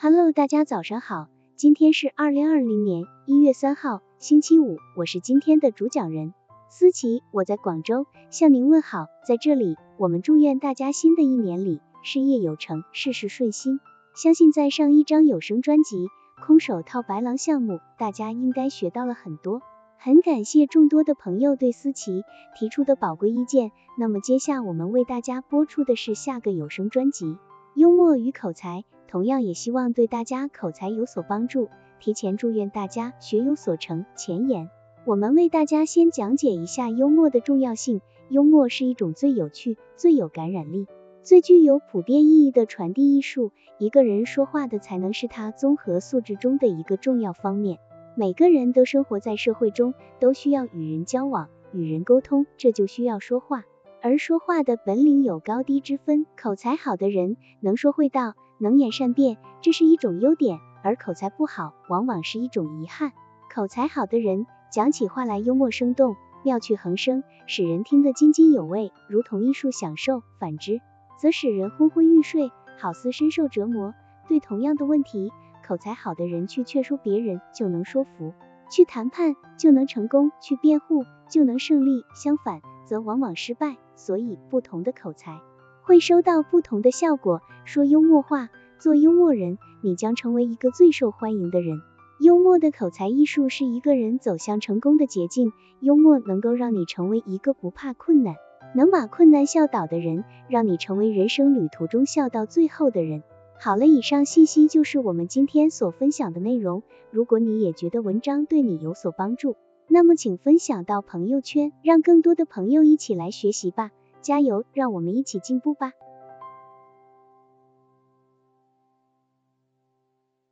Hello，大家早上好，今天是二零二零年一月三号，星期五，我是今天的主讲人思琪，我在广州向您问好。在这里，我们祝愿大家新的一年里事业有成，事事顺心。相信在上一张有声专辑《空手套白狼》项目，大家应该学到了很多。很感谢众多的朋友对思琪提出的宝贵意见。那么，接下我们为大家播出的是下个有声专辑《幽默与口才》。同样也希望对大家口才有所帮助，提前祝愿大家学有所成。前言，我们为大家先讲解一下幽默的重要性。幽默是一种最有趣、最有感染力、最具有普遍意义的传递艺术。一个人说话的才能是他综合素质中的一个重要方面。每个人都生活在社会中，都需要与人交往、与人沟通，这就需要说话。而说话的本领有高低之分，口才好的人能说会道。能言善辩，这是一种优点，而口才不好，往往是一种遗憾。口才好的人讲起话来幽默生动，妙趣横生，使人听得津津有味，如同艺术享受；反之，则使人昏昏欲睡，好似深受折磨。对同样的问题，口才好的人去劝说别人就能说服，去谈判就能成功，去辩护就能胜利；相反，则往往失败。所以，不同的口才。会收到不同的效果。说幽默话，做幽默人，你将成为一个最受欢迎的人。幽默的口才艺术是一个人走向成功的捷径。幽默能够让你成为一个不怕困难、能把困难笑倒的人，让你成为人生旅途中笑到最后的人。好了，以上信息就是我们今天所分享的内容。如果你也觉得文章对你有所帮助，那么请分享到朋友圈，让更多的朋友一起来学习吧。加油，让我们一起进步吧！